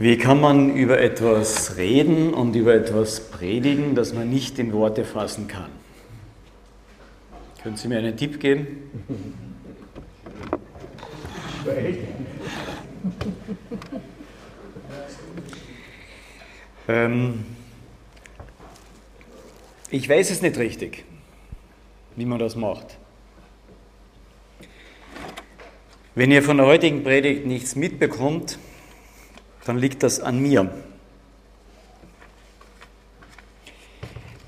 Wie kann man über etwas reden und über etwas predigen, das man nicht in Worte fassen kann? Können Sie mir einen Tipp geben? ähm, ich weiß es nicht richtig, wie man das macht. Wenn ihr von der heutigen Predigt nichts mitbekommt, dann liegt das an mir.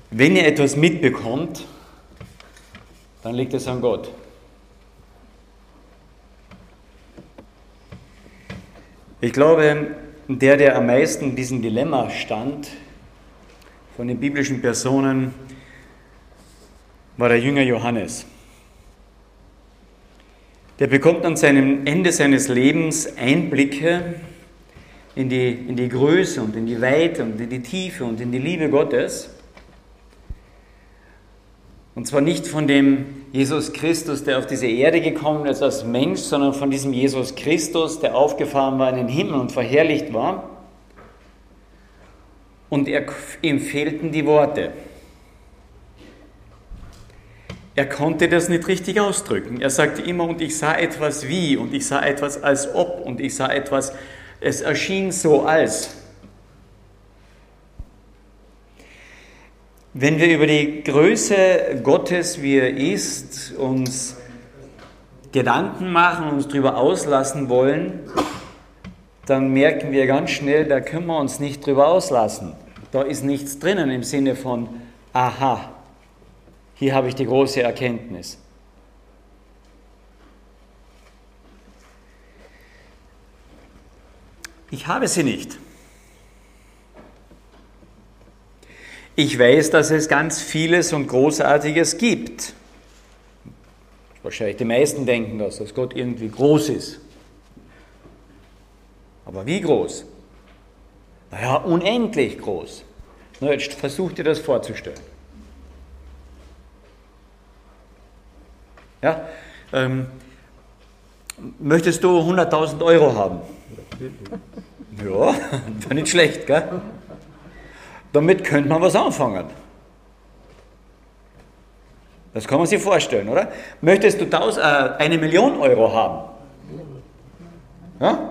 Wenn ihr etwas mitbekommt, dann liegt es an Gott. Ich glaube, der, der am meisten in diesem Dilemma stand, von den biblischen Personen, war der Jünger Johannes. Der bekommt an seinem Ende seines Lebens Einblicke in die, in die Größe und in die Weite und in die Tiefe und in die Liebe Gottes. Und zwar nicht von dem Jesus Christus, der auf diese Erde gekommen ist als Mensch, sondern von diesem Jesus Christus, der aufgefahren war in den Himmel und verherrlicht war. Und er, ihm fehlten die Worte. Er konnte das nicht richtig ausdrücken. Er sagte immer, und ich sah etwas wie, und ich sah etwas als ob, und ich sah etwas es erschien so als. Wenn wir über die Größe Gottes, wie er ist, uns Gedanken machen, uns darüber auslassen wollen, dann merken wir ganz schnell, da können wir uns nicht drüber auslassen. Da ist nichts drinnen im Sinne von, aha, hier habe ich die große Erkenntnis. Ich habe sie nicht. Ich weiß, dass es ganz vieles und Großartiges gibt. Wahrscheinlich die meisten denken das, dass Gott irgendwie groß ist. Aber wie groß? Naja, unendlich groß. Na, jetzt versucht ihr das vorzustellen. Ja? Ähm, möchtest du 100.000 Euro haben? Ja, war nicht schlecht, gell? Damit könnte man was anfangen. Das kann man sich vorstellen, oder? Möchtest du tausend, äh, eine Million Euro haben? Ja?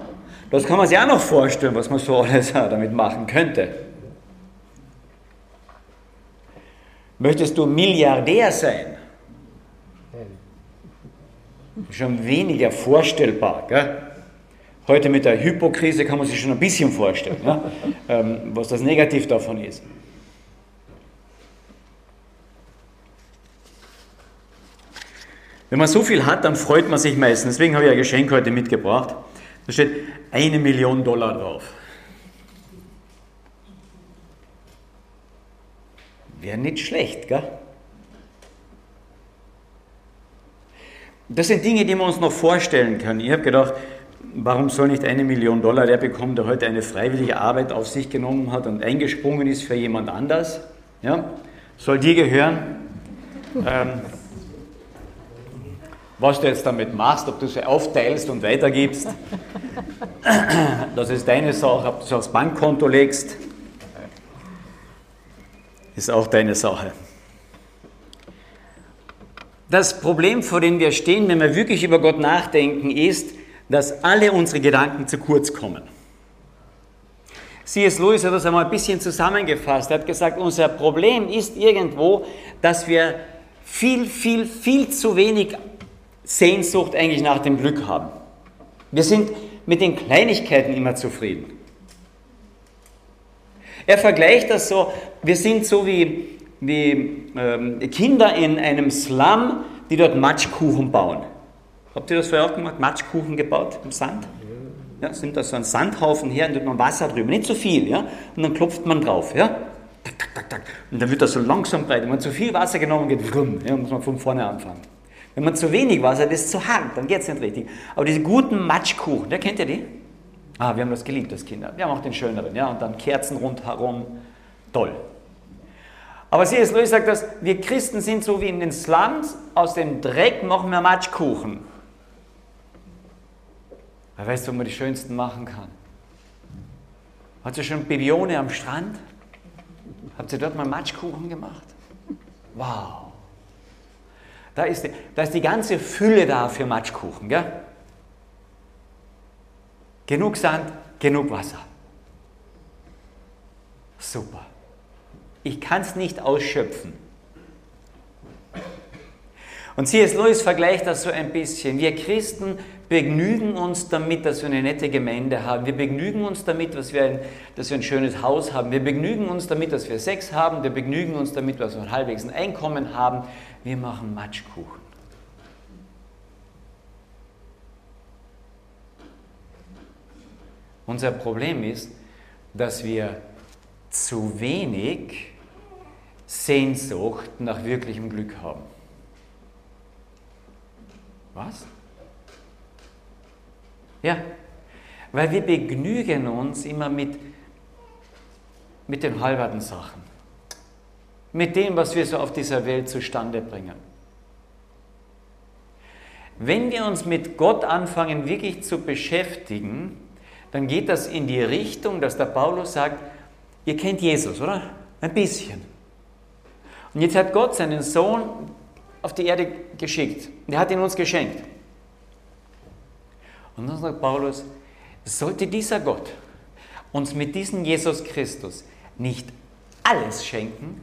Das kann man sich auch noch vorstellen, was man so alles damit machen könnte. Möchtest du Milliardär sein? Schon weniger vorstellbar. Gell? Heute mit der Hypokrise kann man sich schon ein bisschen vorstellen, ja, ähm, was das Negativ davon ist. Wenn man so viel hat, dann freut man sich meistens. Deswegen habe ich ein Geschenk heute mitgebracht. Da steht eine Million Dollar drauf. Wäre nicht schlecht, gell? Das sind Dinge, die wir uns noch vorstellen können. Ich habe gedacht, warum soll nicht eine Million Dollar der bekommen, der heute eine freiwillige Arbeit auf sich genommen hat und eingesprungen ist für jemand anders? Ja? Soll dir gehören? Ähm, was du jetzt damit machst, ob du sie aufteilst und weitergibst, das ist deine Sache, ob du sie aufs Bankkonto legst, ist auch deine Sache. Das Problem, vor dem wir stehen, wenn wir wirklich über Gott nachdenken, ist, dass alle unsere Gedanken zu kurz kommen. C.S. Lewis hat das einmal ein bisschen zusammengefasst. Er hat gesagt, unser Problem ist irgendwo, dass wir viel, viel, viel zu wenig Sehnsucht eigentlich nach dem Glück haben. Wir sind mit den Kleinigkeiten immer zufrieden. Er vergleicht das so, wir sind so wie, wie ähm, Kinder in einem Slum, die dort Matschkuchen bauen. Habt ihr das vorher auch gemacht? Matschkuchen gebaut im Sand? Ja, nimmt da so einen Sandhaufen her und tut man Wasser drüber, nicht zu so viel, ja? Und dann klopft man drauf, ja? Und dann wird das so langsam breit. Wenn man zu viel Wasser genommen geht, vrum, ja, muss man von vorne anfangen. Wenn man zu wenig Wasser hat, ist es zu hart, dann geht es nicht richtig. Aber diese guten Matschkuchen, ja, kennt ihr die? Ah, wir haben das geliebt als Kinder. Wir haben auch den schöneren, ja? Und dann Kerzen rundherum. Toll. Aber C.S. Lewis sagt dass wir Christen sind so wie in den Slums, aus dem Dreck machen wir Matschkuchen. Weißt du, wo man die schönsten machen kann? Hat sie schon Bibione am Strand? Habt ihr dort mal Matschkuchen gemacht? Wow. Da ist, die, da ist die ganze Fülle da für Matschkuchen. Gell? Genug Sand, genug Wasser. Super. Ich kann es nicht ausschöpfen. Und C.S. Lewis vergleicht das so ein bisschen. Wir Christen begnügen uns damit, dass wir eine nette Gemeinde haben. Wir begnügen uns damit, dass wir, ein, dass wir ein schönes Haus haben. Wir begnügen uns damit, dass wir Sex haben. Wir begnügen uns damit, dass wir ein halbwegs ein Einkommen haben. Wir machen Matschkuchen. Unser Problem ist, dass wir zu wenig Sehnsucht nach wirklichem Glück haben. Was? Ja, weil wir begnügen uns immer mit, mit den halberten Sachen, mit dem, was wir so auf dieser Welt zustande bringen. Wenn wir uns mit Gott anfangen, wirklich zu beschäftigen, dann geht das in die Richtung, dass der Paulus sagt, ihr kennt Jesus, oder? Ein bisschen. Und jetzt hat Gott seinen Sohn auf die Erde geschickt. Er hat ihn uns geschenkt. Und dann sagt Paulus, sollte dieser Gott uns mit diesem Jesus Christus nicht alles schenken?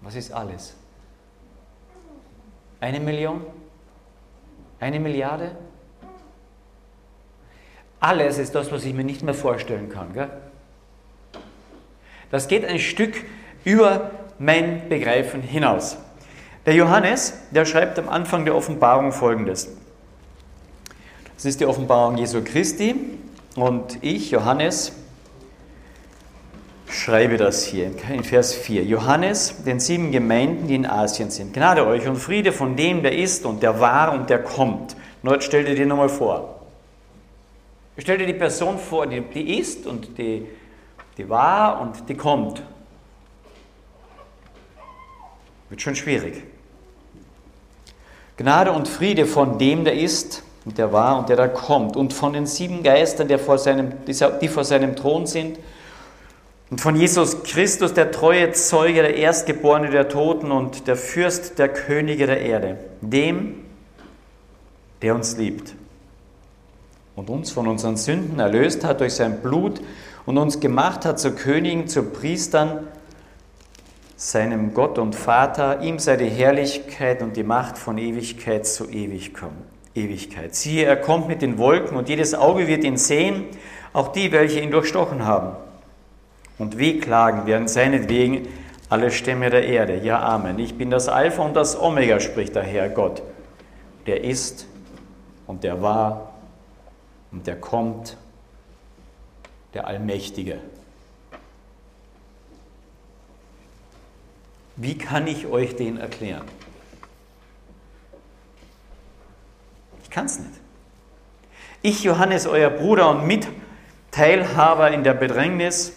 Was ist alles? Eine Million? Eine Milliarde? Alles ist das, was ich mir nicht mehr vorstellen kann. Gell? Das geht ein Stück über mein Begreifen hinaus. Der Johannes, der schreibt am Anfang der Offenbarung folgendes. Das ist die Offenbarung Jesu Christi und ich, Johannes, schreibe das hier in Vers 4. Johannes, den sieben Gemeinden, die in Asien sind. Gnade euch und Friede von dem, der ist und der war und der kommt. Nur stell dir die nochmal vor. Stell dir die Person vor, die, die ist und die, die war und die kommt. Wird schon schwierig. Gnade und Friede von dem, der ist und der war und der da kommt. Und von den sieben Geistern, der vor seinem, die vor seinem Thron sind. Und von Jesus Christus, der treue Zeuge, der Erstgeborene der Toten und der Fürst der Könige der Erde, dem, der uns liebt und uns von unseren Sünden erlöst hat durch sein Blut und uns gemacht hat zu Königen, zu Priestern, seinem Gott und Vater, ihm sei die Herrlichkeit und die Macht von Ewigkeit zu Ewigkeit. Siehe, er kommt mit den Wolken und jedes Auge wird ihn sehen, auch die, welche ihn durchstochen haben. Und wehklagen werden seinetwegen alle Stämme der Erde. Ja, Amen. Ich bin das Alpha und das Omega, spricht der Herr Gott. Der ist und der war und der kommt, der Allmächtige. Wie kann ich euch den erklären? Ich kann es nicht. Ich, Johannes, euer Bruder und Mitteilhaber in der Bedrängnis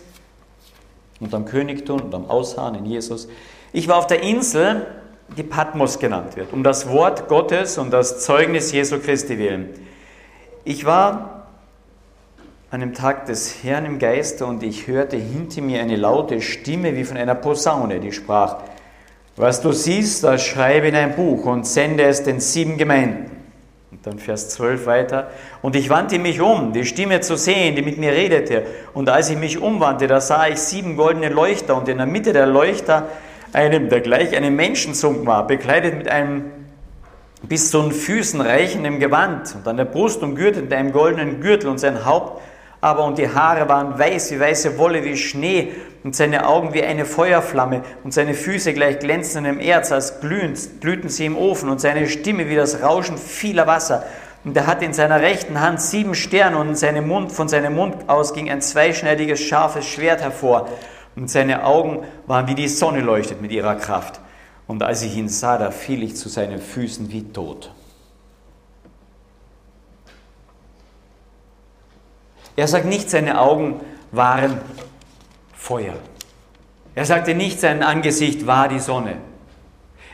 und am Königtum und am Ausharren in Jesus, ich war auf der Insel, die Patmos genannt wird, um das Wort Gottes und das Zeugnis Jesu Christi willen. Ich war an dem Tag des Herrn im Geiste und ich hörte hinter mir eine laute Stimme wie von einer Posaune, die sprach, was du siehst, das schreibe in ein Buch und sende es den sieben Gemeinden. Und dann Vers 12 weiter. Und ich wandte mich um, die Stimme zu sehen, die mit mir redete. Und als ich mich umwandte, da sah ich sieben goldene Leuchter und in der Mitte der Leuchter einem, der gleich einem Menschenzug war, bekleidet mit einem bis zu den Füßen reichendem Gewand und an der Brust umgürtet mit einem goldenen Gürtel und sein Haupt aber und die Haare waren weiß wie weiße Wolle, wie Schnee und seine Augen wie eine Feuerflamme und seine Füße gleich glänzendem Erz, als glühend, glühten sie im Ofen und seine Stimme wie das Rauschen vieler Wasser. Und er hatte in seiner rechten Hand sieben Sterne und seinem Mund, von seinem Mund aus ging ein zweischneidiges, scharfes Schwert hervor. Und seine Augen waren wie die Sonne leuchtet mit ihrer Kraft. Und als ich ihn sah, da fiel ich zu seinen Füßen wie tot. Er sagt nicht, seine Augen waren Feuer. Er sagte nicht, sein Angesicht war die Sonne.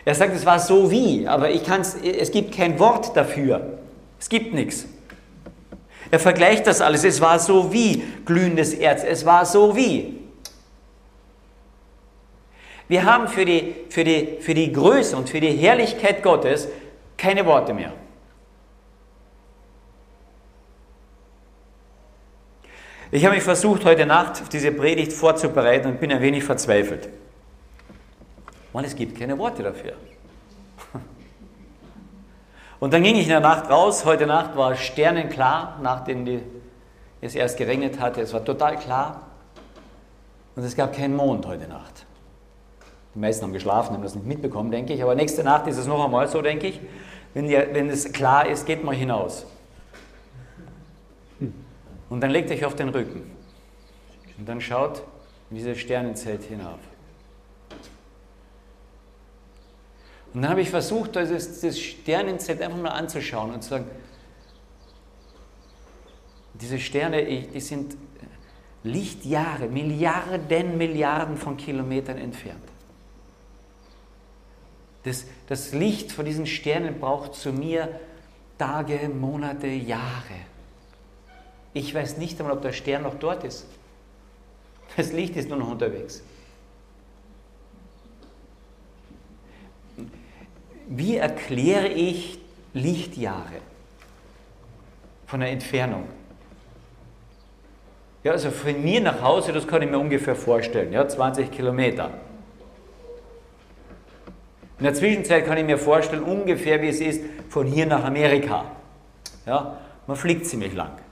Er sagt, es war so wie, aber ich kann's, es gibt kein Wort dafür. Es gibt nichts. Er vergleicht das alles. Es war so wie glühendes Erz. Es war so wie. Wir haben für die, für, die, für die Größe und für die Herrlichkeit Gottes keine Worte mehr. Ich habe mich versucht, heute Nacht auf diese Predigt vorzubereiten und bin ein wenig verzweifelt. Und es gibt keine Worte dafür. Und dann ging ich in der Nacht raus. Heute Nacht war sternenklar, nachdem es erst geregnet hatte. Es war total klar. Und es gab keinen Mond heute Nacht. Die meisten haben geschlafen, haben das nicht mitbekommen, denke ich. Aber nächste Nacht ist es noch einmal so, denke ich. Wenn, die, wenn es klar ist, geht mal hinaus. Und dann legt euch auf den Rücken. Und dann schaut in dieses Sternenzelt hinauf. Und dann habe ich versucht, das, das Sternenzelt einfach mal anzuschauen und zu sagen, diese Sterne, die sind Lichtjahre, Milliarden, Milliarden von Kilometern entfernt. Das, das Licht von diesen Sternen braucht zu mir Tage, Monate, Jahre. Ich weiß nicht einmal, ob der Stern noch dort ist. Das Licht ist nur noch unterwegs. Wie erkläre ich Lichtjahre von der Entfernung? Ja, also von mir nach Hause, das kann ich mir ungefähr vorstellen, ja, 20 Kilometer. In der Zwischenzeit kann ich mir vorstellen, ungefähr wie es ist von hier nach Amerika. Ja, man fliegt ziemlich lang.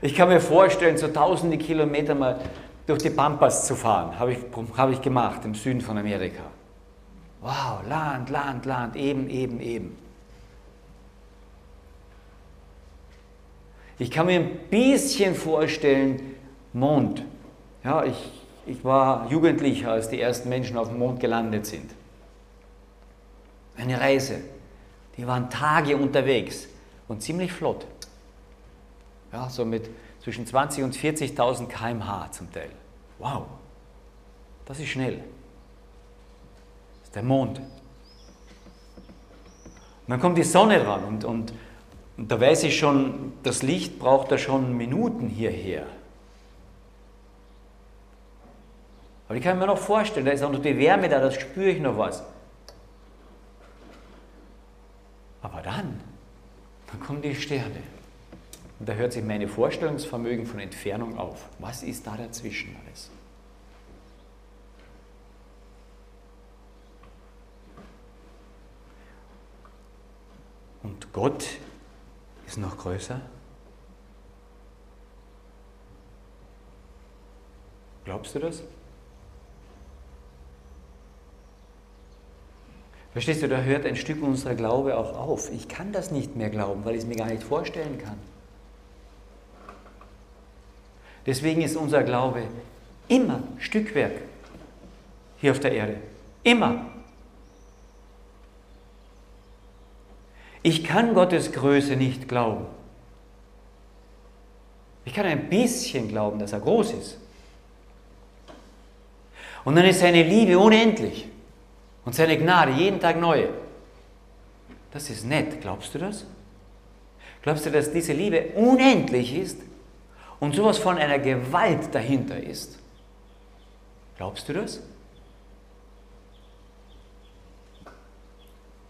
Ich kann mir vorstellen, so tausende Kilometer mal durch die Pampas zu fahren. Habe ich, hab ich gemacht im Süden von Amerika. Wow, Land, Land, Land, eben, eben, eben. Ich kann mir ein bisschen vorstellen, Mond. Ja, ich, ich war Jugendlicher, als die ersten Menschen auf dem Mond gelandet sind. Eine Reise. Die waren Tage unterwegs und ziemlich flott. Ja, so mit zwischen 20 und 40.000 km/h zum Teil. Wow, das ist schnell. Das ist der Mond. Und dann kommt die Sonne ran und, und, und da weiß ich schon, das Licht braucht da schon Minuten hierher. Aber ich kann mir noch vorstellen, da ist auch noch die Wärme da, das spüre ich noch was. Aber dann, dann kommen die Sterne. Und da hört sich meine Vorstellungsvermögen von Entfernung auf. Was ist da dazwischen alles? Und Gott ist noch größer? Glaubst du das? Verstehst du, da hört ein Stück unserer Glaube auch auf. Ich kann das nicht mehr glauben, weil ich es mir gar nicht vorstellen kann. Deswegen ist unser Glaube immer Stückwerk hier auf der Erde. Immer. Ich kann Gottes Größe nicht glauben. Ich kann ein bisschen glauben, dass er groß ist. Und dann ist seine Liebe unendlich. Und seine Gnade jeden Tag neu. Das ist nett, glaubst du das? Glaubst du, dass diese Liebe unendlich ist und sowas von einer Gewalt dahinter ist? Glaubst du das?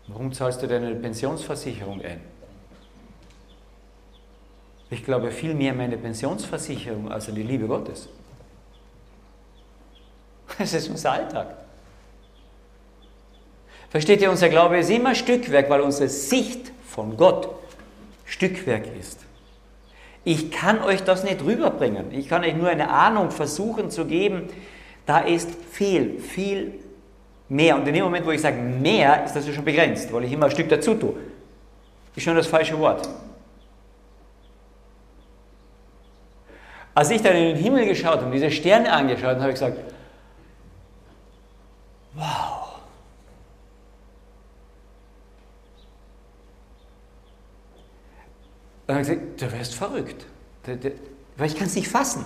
Warum zahlst du deine Pensionsversicherung ein? Ich glaube viel mehr an meine Pensionsversicherung als an die Liebe Gottes. Das ist unser Alltag. Versteht ihr, unser Glaube ist immer Stückwerk, weil unsere Sicht von Gott Stückwerk ist. Ich kann euch das nicht rüberbringen. Ich kann euch nur eine Ahnung versuchen zu geben. Da ist viel, viel mehr. Und in dem Moment, wo ich sage mehr, ist das ja schon begrenzt, weil ich immer ein Stück dazu tue. Ist schon das falsche Wort. Als ich dann in den Himmel geschaut und diese Sterne angeschaut habe, habe ich gesagt, wow, dann habe ich gesagt, du wirst verrückt. Weil ich kann es nicht fassen.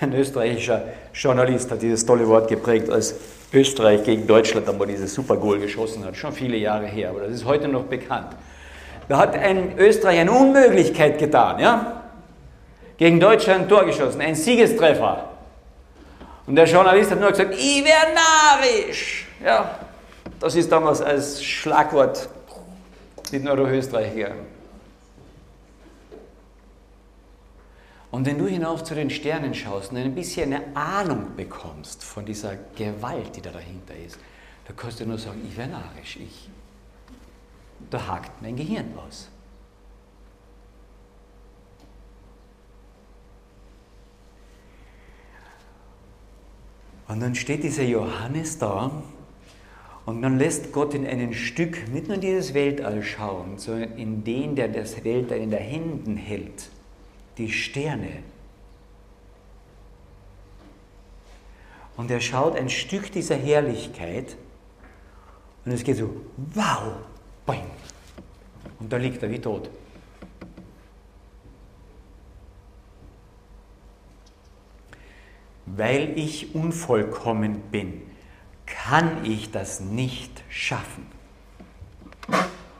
Ein österreichischer Journalist hat dieses tolle Wort geprägt als Österreich gegen Deutschland einmal dieses Super Goal geschossen hat, schon viele Jahre her, aber das ist heute noch bekannt. Da hat ein Österreich eine Unmöglichkeit getan, ja? Gegen Deutschland ein Tor geschossen, ein Siegestreffer. Und der Journalist hat nur gesagt, ich wäre narisch. Ja, das ist damals als Schlagwort nicht nur durch Österreich gegangen. Und wenn du hinauf zu den Sternen schaust und ein bisschen eine Ahnung bekommst von dieser Gewalt, die da dahinter ist, da kannst du nur sagen, ich wäre narisch, ich. Da hakt mein Gehirn aus. Und dann steht dieser Johannes da und dann lässt Gott in ein Stück nicht nur in dieses Weltall schauen, sondern in den, der das Weltall in den Händen hält, die Sterne. Und er schaut ein Stück dieser Herrlichkeit und es geht so, wow, boing. Und da liegt er wie tot. Weil ich unvollkommen bin, kann ich das nicht schaffen.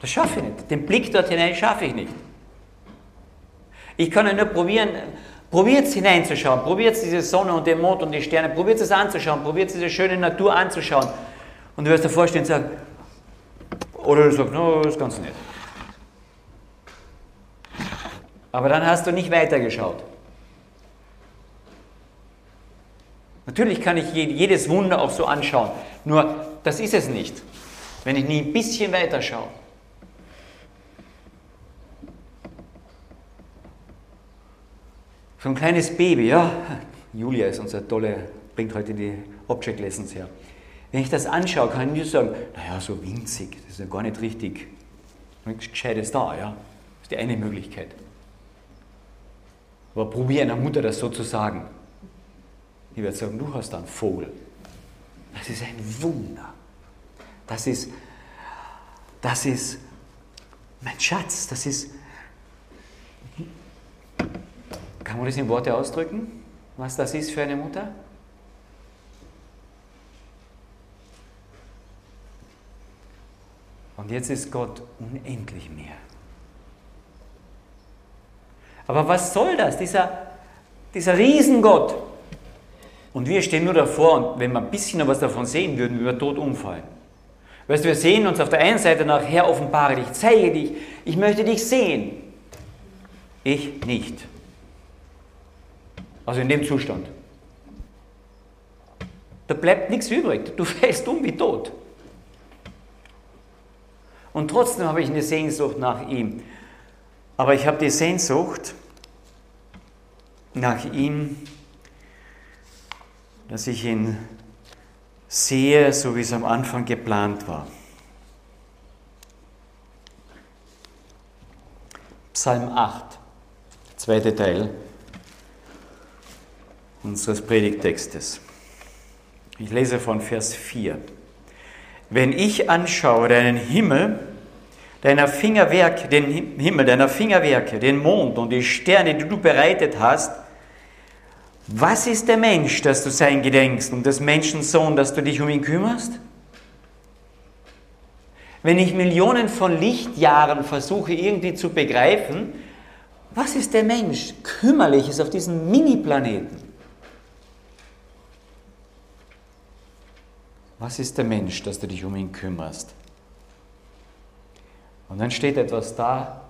Das schaffe ich nicht. Den Blick dort hinein schaffe ich nicht. Ich kann ja nur probieren, probiert hineinzuschauen, probiert diese Sonne und den Mond und die Sterne, probiert es anzuschauen, probiert diese schöne Natur anzuschauen. Und du wirst dir vorstellen und sagen, oder du sagst, no, das kannst du nicht. Aber dann hast du nicht weitergeschaut. Natürlich kann ich jedes Wunder auch so anschauen, nur das ist es nicht, wenn ich nie ein bisschen weiter So ein kleines Baby, ja, Julia ist unser tolle, bringt heute die Object Lessons her. Wenn ich das anschaue, kann ich nicht sagen, naja, so winzig, das ist ja gar nicht richtig. Nichts Gescheites da, ja. Das ist die eine Möglichkeit. Aber probiere einer Mutter das so zu sagen. Ich werde sagen, du hast einen Vogel. Das ist ein Wunder. Das ist, das ist mein Schatz. Das ist. Kann man das in Worte ausdrücken, was das ist für eine Mutter? Und jetzt ist Gott unendlich mehr. Aber was soll das, dieser, dieser Riesengott? Und wir stehen nur davor und wenn wir ein bisschen noch was davon sehen würden, würden wir tot umfallen. Weißt du, wir sehen uns auf der einen Seite nach, Herr, offenbare dich, zeige dich, ich möchte dich sehen. Ich nicht. Also in dem Zustand. Da bleibt nichts übrig. Du fällst um wie tot. Und trotzdem habe ich eine Sehnsucht nach ihm. Aber ich habe die Sehnsucht nach ihm, dass ich ihn sehe, so wie es am Anfang geplant war. Psalm 8, zweite Teil unseres Predigtextes. Ich lese von Vers 4. Wenn ich anschaue deinen Himmel, deiner Fingerwerke, den Himmel deiner Fingerwerke, den Mond und die Sterne, die du bereitet hast, was ist der Mensch, dass du sein gedenkst, und des Menschensohn, dass du dich um ihn kümmerst? Wenn ich Millionen von Lichtjahren versuche irgendwie zu begreifen, was ist der Mensch kümmerliches auf diesem Mini-Planeten? Was ist der Mensch, dass du dich um ihn kümmerst? Und dann steht etwas da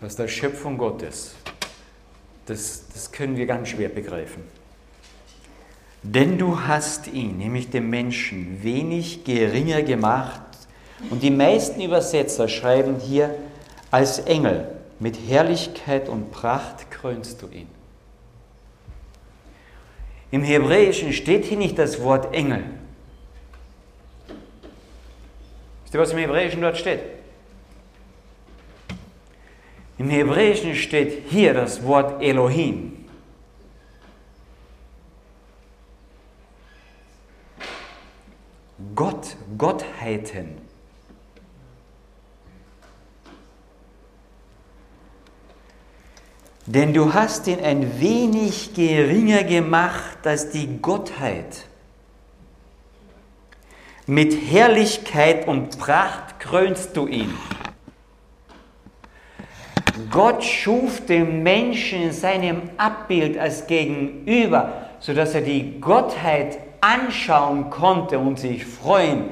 aus der Schöpfung Gottes. Das, das können wir ganz schwer begreifen. Denn du hast ihn, nämlich den Menschen, wenig geringer gemacht. Und die meisten Übersetzer schreiben hier, als Engel mit Herrlichkeit und Pracht krönst du ihn. Im Hebräischen steht hier nicht das Wort Engel. Wisst ihr, was im Hebräischen dort steht? Im Hebräischen steht hier das Wort Elohim. Gott, Gottheiten. Denn du hast ihn ein wenig geringer gemacht als die Gottheit. Mit Herrlichkeit und Pracht krönst du ihn. Gott schuf den Menschen in seinem Abbild als Gegenüber, sodass er die Gottheit anschauen konnte und sich freuen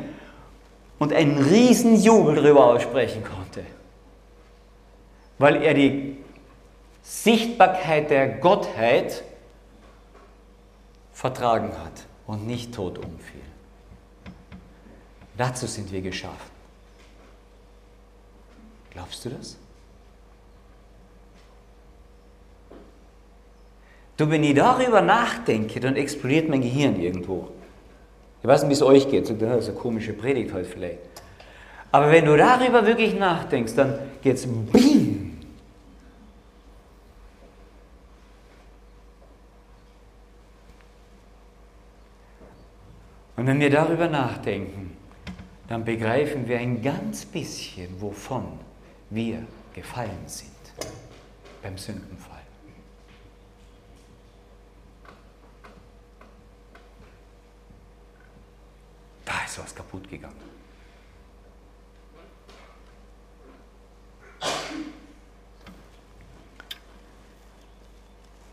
und einen riesen Jubel darüber aussprechen konnte, weil er die Sichtbarkeit der Gottheit vertragen hat und nicht tot umfiel. Dazu sind wir geschaffen. Glaubst du das? Du, wenn ich darüber nachdenke, dann explodiert mein Gehirn irgendwo. Ich weiß nicht, wie es euch geht. Das ist eine komische Predigt heute vielleicht. Aber wenn du darüber wirklich nachdenkst, dann geht es BIM. Und wenn wir darüber nachdenken, dann begreifen wir ein ganz bisschen, wovon wir gefallen sind beim Sündenfall. Da ist was kaputt gegangen.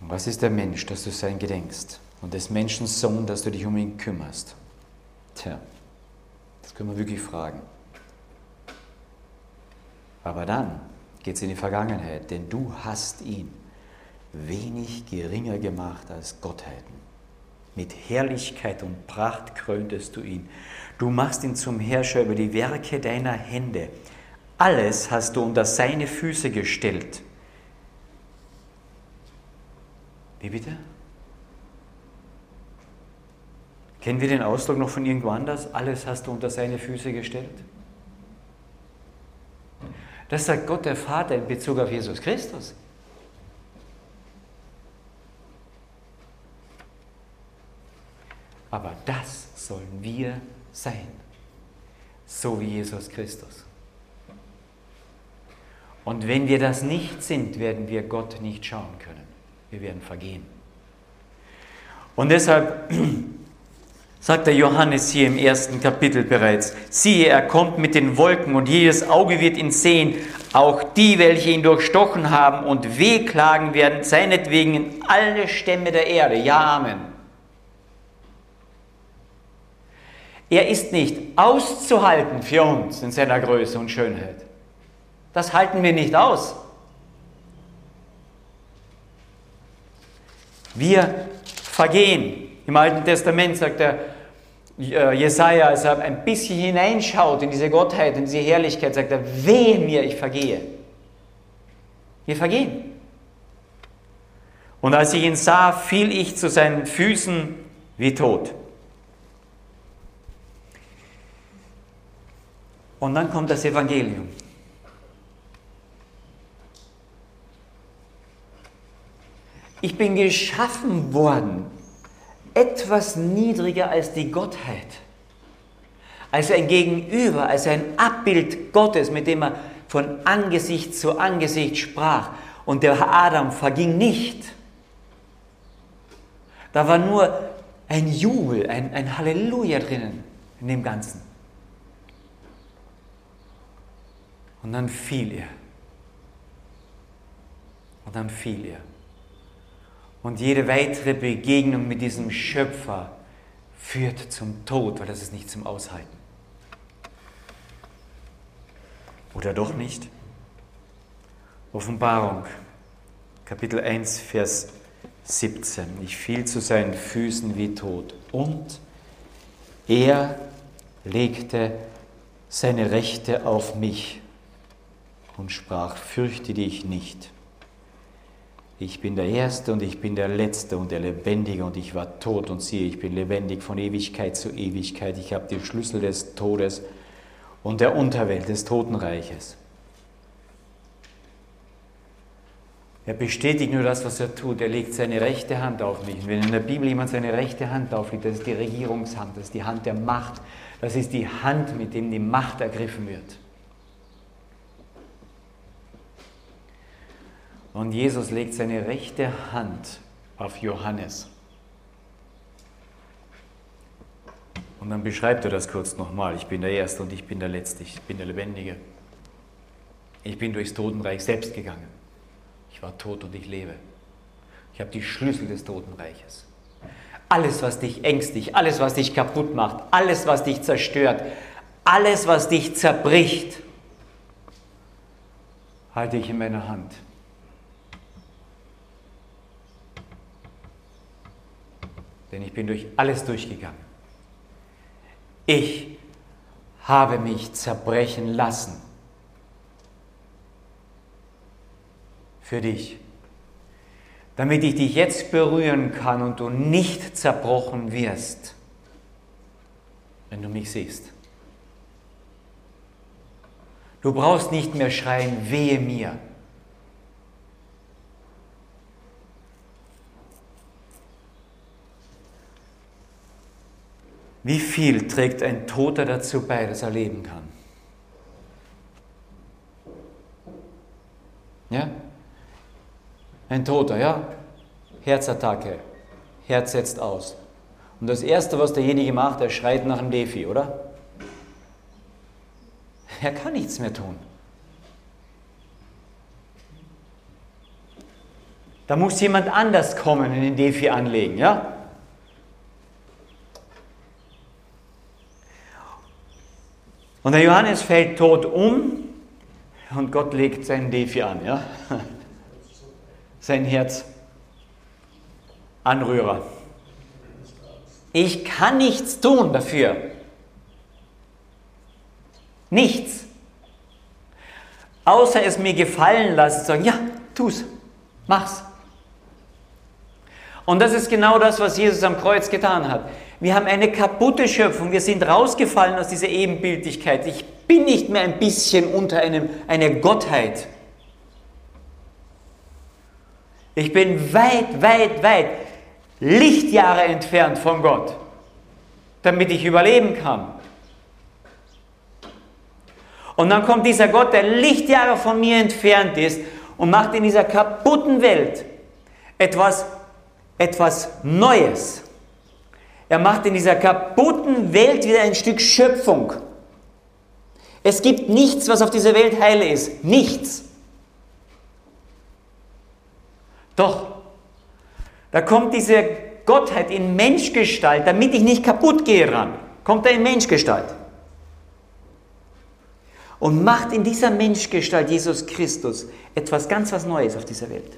Was ist der Mensch, dass du sein gedenkst? Und des Menschen Sohn, dass du dich um ihn kümmerst? Tja, das können wir wirklich fragen. Aber dann geht es in die Vergangenheit, denn du hast ihn wenig geringer gemacht als Gottheiten. Mit Herrlichkeit und Pracht kröntest du ihn. Du machst ihn zum Herrscher über die Werke deiner Hände. Alles hast du unter seine Füße gestellt. Wie bitte? Kennen wir den Ausdruck noch von irgendwo anders? Alles hast du unter seine Füße gestellt? Das sagt Gott der Vater in Bezug auf Jesus Christus. Aber das sollen wir sein, so wie Jesus Christus. Und wenn wir das nicht sind, werden wir Gott nicht schauen können. Wir werden vergehen. Und deshalb sagt der Johannes hier im ersten Kapitel bereits, siehe, er kommt mit den Wolken und jedes Auge wird ihn sehen, auch die, welche ihn durchstochen haben und wehklagen werden, seinetwegen in alle Stämme der Erde. Ja, Amen. Er ist nicht auszuhalten für uns in seiner Größe und Schönheit. Das halten wir nicht aus. Wir vergehen. Im Alten Testament sagt der äh, Jesaja, als er ein bisschen hineinschaut in diese Gottheit, in diese Herrlichkeit, sagt er: Wehe mir, ich vergehe. Wir vergehen. Und als ich ihn sah, fiel ich zu seinen Füßen wie tot. Und dann kommt das Evangelium. Ich bin geschaffen worden, etwas niedriger als die Gottheit, als ein Gegenüber, als ein Abbild Gottes, mit dem er von Angesicht zu Angesicht sprach. Und der Adam verging nicht. Da war nur ein Jubel, ein, ein Halleluja drinnen in dem Ganzen. Und dann fiel er. Und dann fiel er. Und jede weitere Begegnung mit diesem Schöpfer führt zum Tod, weil das ist nicht zum Aushalten. Oder doch nicht? Offenbarung, Kapitel 1, Vers 17. Ich fiel zu seinen Füßen wie tot. Und er legte seine Rechte auf mich und sprach, fürchte dich nicht. Ich bin der Erste und ich bin der Letzte und der Lebendige und ich war tot und siehe, ich bin lebendig von Ewigkeit zu Ewigkeit. Ich habe die Schlüssel des Todes und der Unterwelt, des Totenreiches. Er bestätigt nur das, was er tut. Er legt seine rechte Hand auf mich. Und wenn in der Bibel jemand seine rechte Hand auflegt, das ist die Regierungshand, das ist die Hand der Macht. Das ist die Hand, mit dem die Macht ergriffen wird. Und Jesus legt seine rechte Hand auf Johannes Und dann beschreibt er das kurz nochmal. Ich bin der Erste und ich bin der Letzte, ich bin der Lebendige. Ich bin durchs Totenreich selbst gegangen. Ich war tot und ich lebe. Ich habe die Schlüssel des Totenreiches. Alles, was dich ängstigt, alles, was dich kaputt macht, alles, was dich zerstört, alles, was dich zerbricht, halte ich in meiner Hand. Denn ich bin durch alles durchgegangen. Ich habe mich zerbrechen lassen für dich, damit ich dich jetzt berühren kann und du nicht zerbrochen wirst, wenn du mich siehst. Du brauchst nicht mehr schreien, wehe mir. Wie viel trägt ein Toter dazu bei, dass er leben kann? Ja? Ein Toter, ja? Herzattacke. Herz setzt aus. Und das Erste, was derjenige macht, er schreit nach dem Defi, oder? Er kann nichts mehr tun. Da muss jemand anders kommen und den Defi anlegen, ja? Und der Johannes fällt tot um und Gott legt seinen Defi an, ja? Sein Herz. Anrührer. Ich kann nichts tun dafür. Nichts. Außer es mir gefallen lassen, sagen, ja, tu's, mach's. Und das ist genau das, was Jesus am Kreuz getan hat. Wir haben eine kaputte Schöpfung. Wir sind rausgefallen aus dieser Ebenbildlichkeit. Ich bin nicht mehr ein bisschen unter einem, einer Gottheit. Ich bin weit, weit, weit Lichtjahre entfernt von Gott, damit ich überleben kann. Und dann kommt dieser Gott, der Lichtjahre von mir entfernt ist und macht in dieser kaputten Welt etwas, etwas Neues. Er macht in dieser kaputten Welt wieder ein Stück Schöpfung. Es gibt nichts, was auf dieser Welt heil ist. Nichts. Doch, da kommt diese Gottheit in Menschgestalt, damit ich nicht kaputt gehe ran. Kommt er in Menschgestalt. Und macht in dieser Menschgestalt Jesus Christus etwas ganz was Neues auf dieser Welt.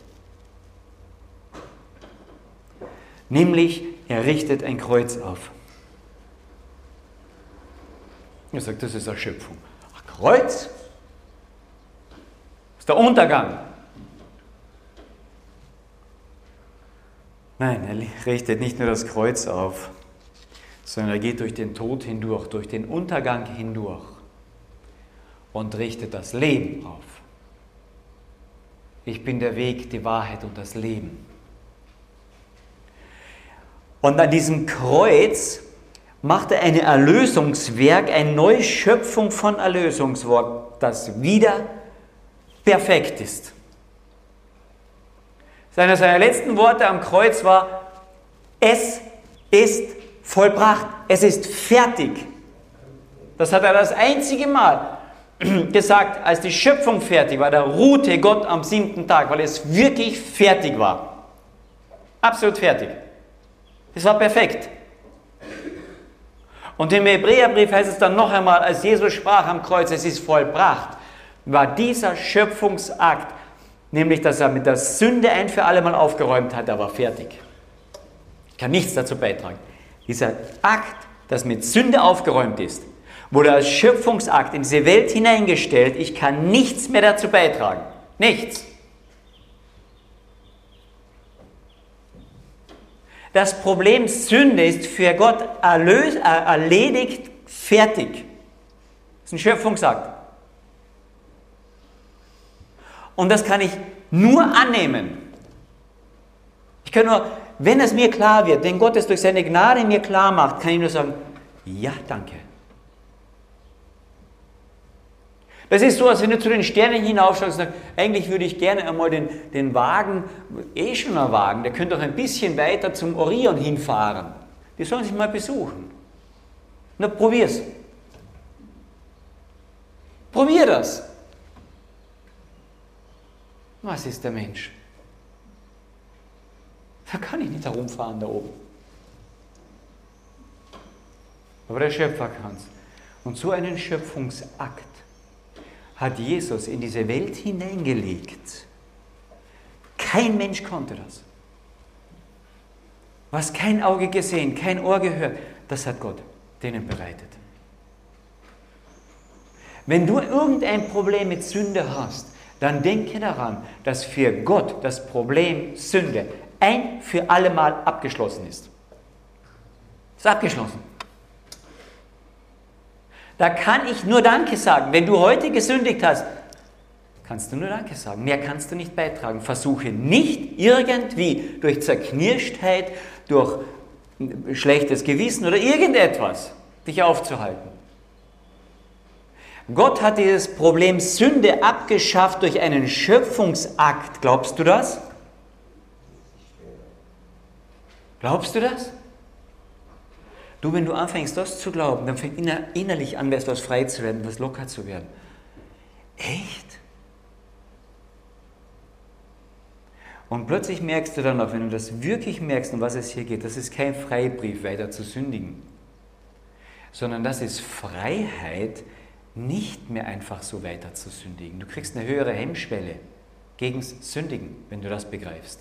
Nämlich er richtet ein Kreuz auf. Er sagt, das ist Erschöpfung. Ach, Kreuz? Das ist der Untergang. Nein, er richtet nicht nur das Kreuz auf, sondern er geht durch den Tod hindurch, durch den Untergang hindurch und richtet das Leben auf. Ich bin der Weg, die Wahrheit und das Leben. Und an diesem Kreuz macht er ein Erlösungswerk, eine Neuschöpfung von Erlösungswerk, das wieder perfekt ist. Seine seiner letzten Worte am Kreuz war, es ist vollbracht, es ist fertig. Das hat er das einzige Mal gesagt, als die Schöpfung fertig war. Da ruhte Gott am siebten Tag, weil es wirklich fertig war. Absolut fertig. Es war perfekt. Und im Hebräerbrief heißt es dann noch einmal, als Jesus sprach am Kreuz, es ist vollbracht, war dieser Schöpfungsakt, nämlich dass er mit der Sünde ein für alle Mal aufgeräumt hat, er war fertig. Ich kann nichts dazu beitragen. Dieser Akt, das mit Sünde aufgeräumt ist, wurde als Schöpfungsakt in diese Welt hineingestellt. Ich kann nichts mehr dazu beitragen. Nichts. Das Problem Sünde ist für Gott erlös, äh, erledigt, fertig. Das ist ein Schöpfungsakt. Und das kann ich nur annehmen. Ich kann nur, wenn es mir klar wird, wenn Gott es durch seine Gnade mir klar macht, kann ich nur sagen, ja, danke. Das ist so, als wenn du zu den Sternen hinaufschaust und sagst, eigentlich würde ich gerne einmal den, den Wagen, eh schon ein Wagen, der könnte doch ein bisschen weiter zum Orion hinfahren. Die sollen sich mal besuchen. Na, probier's. Probier das. Was ist der Mensch? Da kann ich nicht herumfahren da oben. Aber der Schöpfer kann es. Und so einen Schöpfungsakt hat Jesus in diese Welt hineingelegt. Kein Mensch konnte das. Was kein Auge gesehen, kein Ohr gehört, das hat Gott denen bereitet. Wenn du irgendein Problem mit Sünde hast, dann denke daran, dass für Gott das Problem Sünde ein für alle Mal abgeschlossen ist. Ist abgeschlossen. Da kann ich nur Danke sagen. Wenn du heute gesündigt hast, kannst du nur Danke sagen. Mehr kannst du nicht beitragen. Versuche nicht irgendwie durch Zerknirschtheit, durch schlechtes Gewissen oder irgendetwas dich aufzuhalten. Gott hat dieses Problem Sünde abgeschafft durch einen Schöpfungsakt. Glaubst du das? Glaubst du das? Du, wenn du anfängst, das zu glauben, dann fängt innerlich an, etwas frei zu werden, was locker zu werden. Echt? Und plötzlich merkst du dann auch, wenn du das wirklich merkst, um was es hier geht, das ist kein Freibrief, weiter zu sündigen, sondern das ist Freiheit, nicht mehr einfach so weiter zu sündigen. Du kriegst eine höhere Hemmschwelle gegen Sündigen, wenn du das begreifst.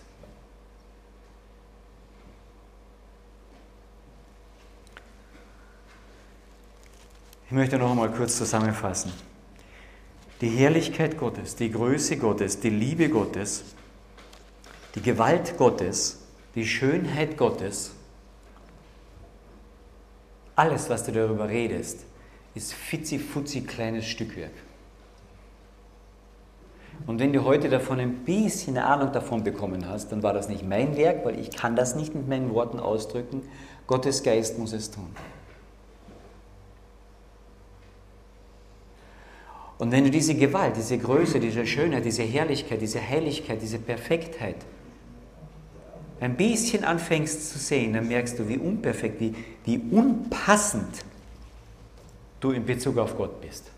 Ich möchte noch einmal kurz zusammenfassen. Die Herrlichkeit Gottes, die Größe Gottes, die Liebe Gottes, die Gewalt Gottes, die Schönheit Gottes, alles, was du darüber redest, ist fitzi-futzi kleines Stückwerk. Und wenn du heute davon ein bisschen Ahnung davon bekommen hast, dann war das nicht mein Werk, weil ich kann das nicht mit meinen Worten ausdrücken. Gottes Geist muss es tun. Und wenn du diese Gewalt, diese Größe, diese Schönheit, diese Herrlichkeit, diese Heiligkeit, diese Perfektheit ein bisschen anfängst zu sehen, dann merkst du, wie unperfekt, wie, wie unpassend du in Bezug auf Gott bist.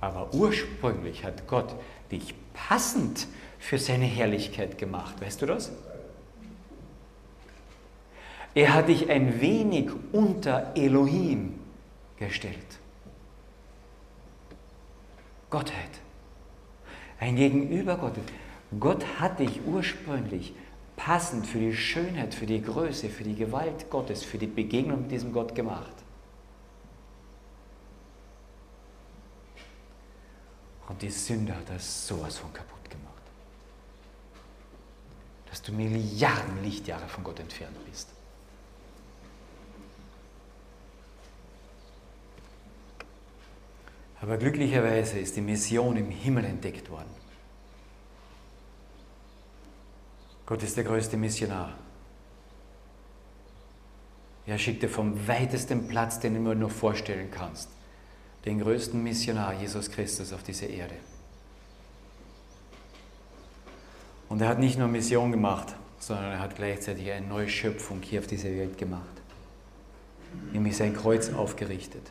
Aber ursprünglich hat Gott dich passend für seine Herrlichkeit gemacht. Weißt du das? Er hat dich ein wenig unter Elohim gestellt. Gottheit. Ein Gegenüber Gottes. Gott hat dich ursprünglich passend für die Schönheit, für die Größe, für die Gewalt Gottes, für die Begegnung mit diesem Gott gemacht. Und die Sünde hat das sowas von kaputt gemacht. Dass du Milliarden Lichtjahre von Gott entfernt bist. Aber glücklicherweise ist die Mission im Himmel entdeckt worden. Gott ist der größte Missionar. Er schickte vom weitesten Platz, den du mir nur vorstellen kannst, den größten Missionar, Jesus Christus, auf diese Erde. Und er hat nicht nur Mission gemacht, sondern er hat gleichzeitig eine neue Schöpfung hier auf dieser Welt gemacht, nämlich sein Kreuz aufgerichtet.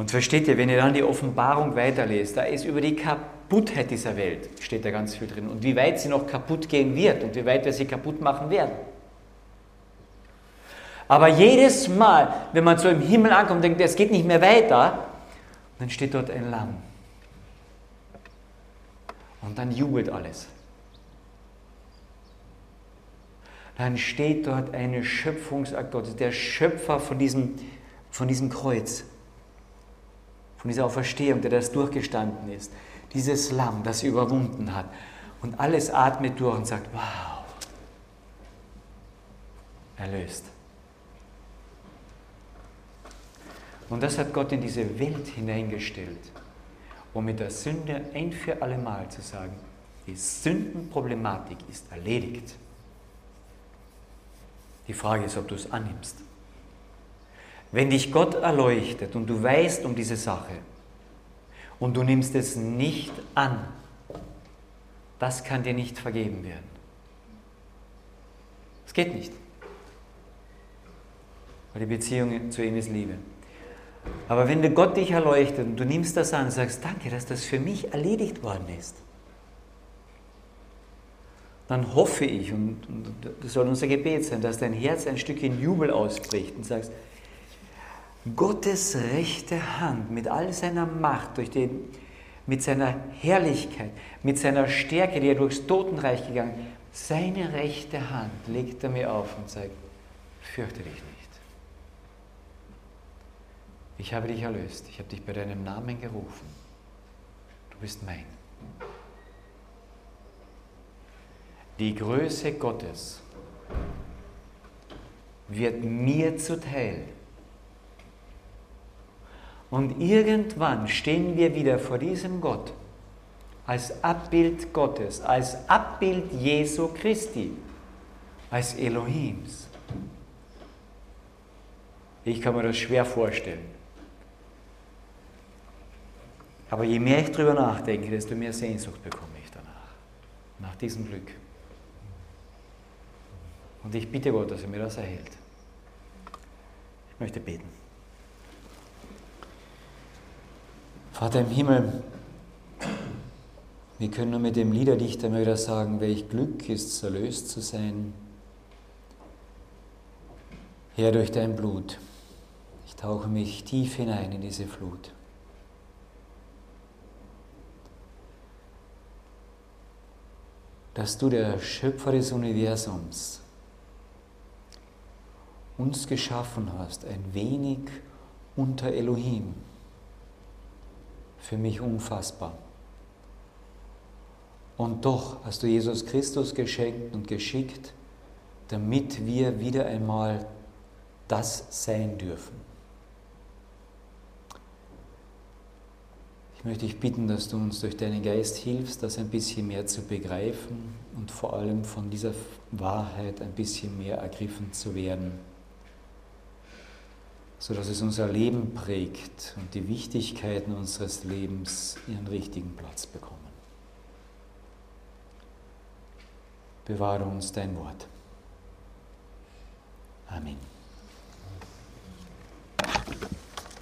Und versteht ihr, wenn ihr dann die Offenbarung weiterlest, da ist über die Kaputtheit dieser Welt, steht da ganz viel drin. Und wie weit sie noch kaputt gehen wird und wie weit wir sie kaputt machen werden. Aber jedes Mal, wenn man so im Himmel ankommt und denkt, es geht nicht mehr weiter, dann steht dort ein Lamm. Und dann jubelt alles. Dann steht dort eine Schöpfungsakt Gottes, der Schöpfer von diesem, von diesem Kreuz von dieser Auferstehung, der das durchgestanden ist. Dieses Lamm, das überwunden hat. Und alles atmet durch und sagt, wow, erlöst. Und das hat Gott in diese Welt hineingestellt, um mit der Sünde ein für alle Mal zu sagen, die Sündenproblematik ist erledigt. Die Frage ist, ob du es annimmst. Wenn dich Gott erleuchtet und du weißt um diese Sache und du nimmst es nicht an, das kann dir nicht vergeben werden. Es geht nicht. Weil die Beziehung zu ihm ist Liebe. Aber wenn Gott dich erleuchtet und du nimmst das an und sagst, danke, dass das für mich erledigt worden ist, dann hoffe ich, und, und das soll unser Gebet sein, dass dein Herz ein Stückchen Jubel ausbricht und sagst, Gottes rechte Hand mit all seiner Macht, durch den, mit seiner Herrlichkeit, mit seiner Stärke, die er durchs Totenreich gegangen ist, seine rechte Hand legt er mir auf und sagt, fürchte dich nicht. Ich habe dich erlöst, ich habe dich bei deinem Namen gerufen. Du bist mein. Die Größe Gottes wird mir zuteil. Und irgendwann stehen wir wieder vor diesem Gott als Abbild Gottes, als Abbild Jesu Christi, als Elohims. Ich kann mir das schwer vorstellen. Aber je mehr ich darüber nachdenke, desto mehr Sehnsucht bekomme ich danach, nach diesem Glück. Und ich bitte Gott, dass er mir das erhält. Ich möchte beten. Vater im Himmel, wir können nur mit dem Liederdichter immer wieder sagen, welch Glück ist, erlöst zu sein. Herr, durch dein Blut, ich tauche mich tief hinein in diese Flut. Dass du, der Schöpfer des Universums, uns geschaffen hast, ein wenig unter Elohim. Für mich unfassbar. Und doch hast du Jesus Christus geschenkt und geschickt, damit wir wieder einmal das sein dürfen. Ich möchte dich bitten, dass du uns durch deinen Geist hilfst, das ein bisschen mehr zu begreifen und vor allem von dieser Wahrheit ein bisschen mehr ergriffen zu werden sodass es unser Leben prägt und die Wichtigkeiten unseres Lebens ihren richtigen Platz bekommen. Bewahre uns dein Wort. Amen.